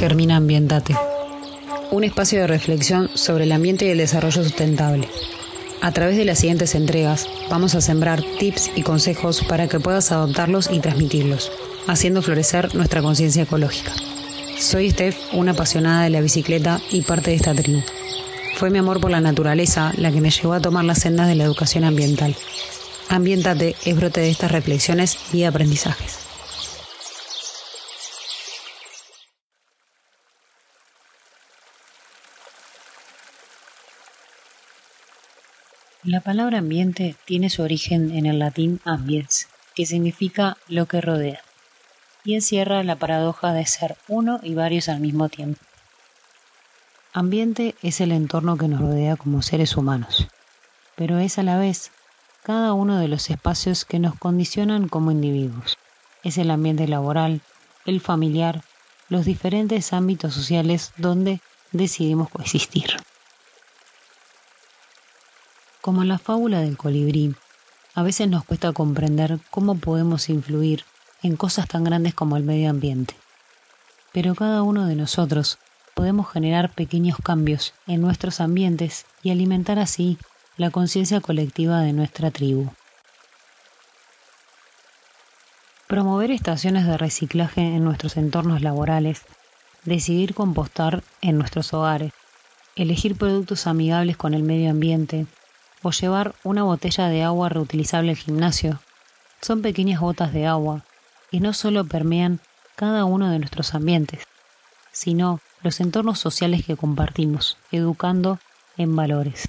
Germina Ambientate, un espacio de reflexión sobre el ambiente y el desarrollo sustentable. A través de las siguientes entregas vamos a sembrar tips y consejos para que puedas adoptarlos y transmitirlos, haciendo florecer nuestra conciencia ecológica. Soy Steph, una apasionada de la bicicleta y parte de esta tribu. Fue mi amor por la naturaleza la que me llevó a tomar las sendas de la educación ambiental. Ambientate es brote de estas reflexiones y aprendizajes. La palabra ambiente tiene su origen en el latín ambiens, que significa lo que rodea, y encierra la paradoja de ser uno y varios al mismo tiempo. Ambiente es el entorno que nos rodea como seres humanos, pero es a la vez cada uno de los espacios que nos condicionan como individuos. Es el ambiente laboral, el familiar, los diferentes ámbitos sociales donde decidimos coexistir. Como en la fábula del colibrí, a veces nos cuesta comprender cómo podemos influir en cosas tan grandes como el medio ambiente. Pero cada uno de nosotros podemos generar pequeños cambios en nuestros ambientes y alimentar así la conciencia colectiva de nuestra tribu. Promover estaciones de reciclaje en nuestros entornos laborales, decidir compostar en nuestros hogares, elegir productos amigables con el medio ambiente, o llevar una botella de agua reutilizable al gimnasio. Son pequeñas gotas de agua y no solo permean cada uno de nuestros ambientes, sino los entornos sociales que compartimos, educando en valores.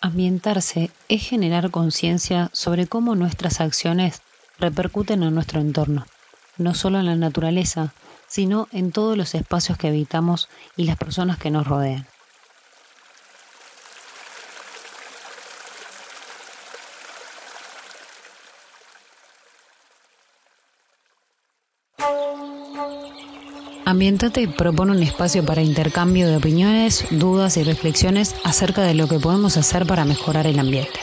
Ambientarse es generar conciencia sobre cómo nuestras acciones repercuten en nuestro entorno, no solo en la naturaleza, sino en todos los espacios que habitamos y las personas que nos rodean. Ambientate propone un espacio para intercambio de opiniones, dudas y reflexiones acerca de lo que podemos hacer para mejorar el ambiente.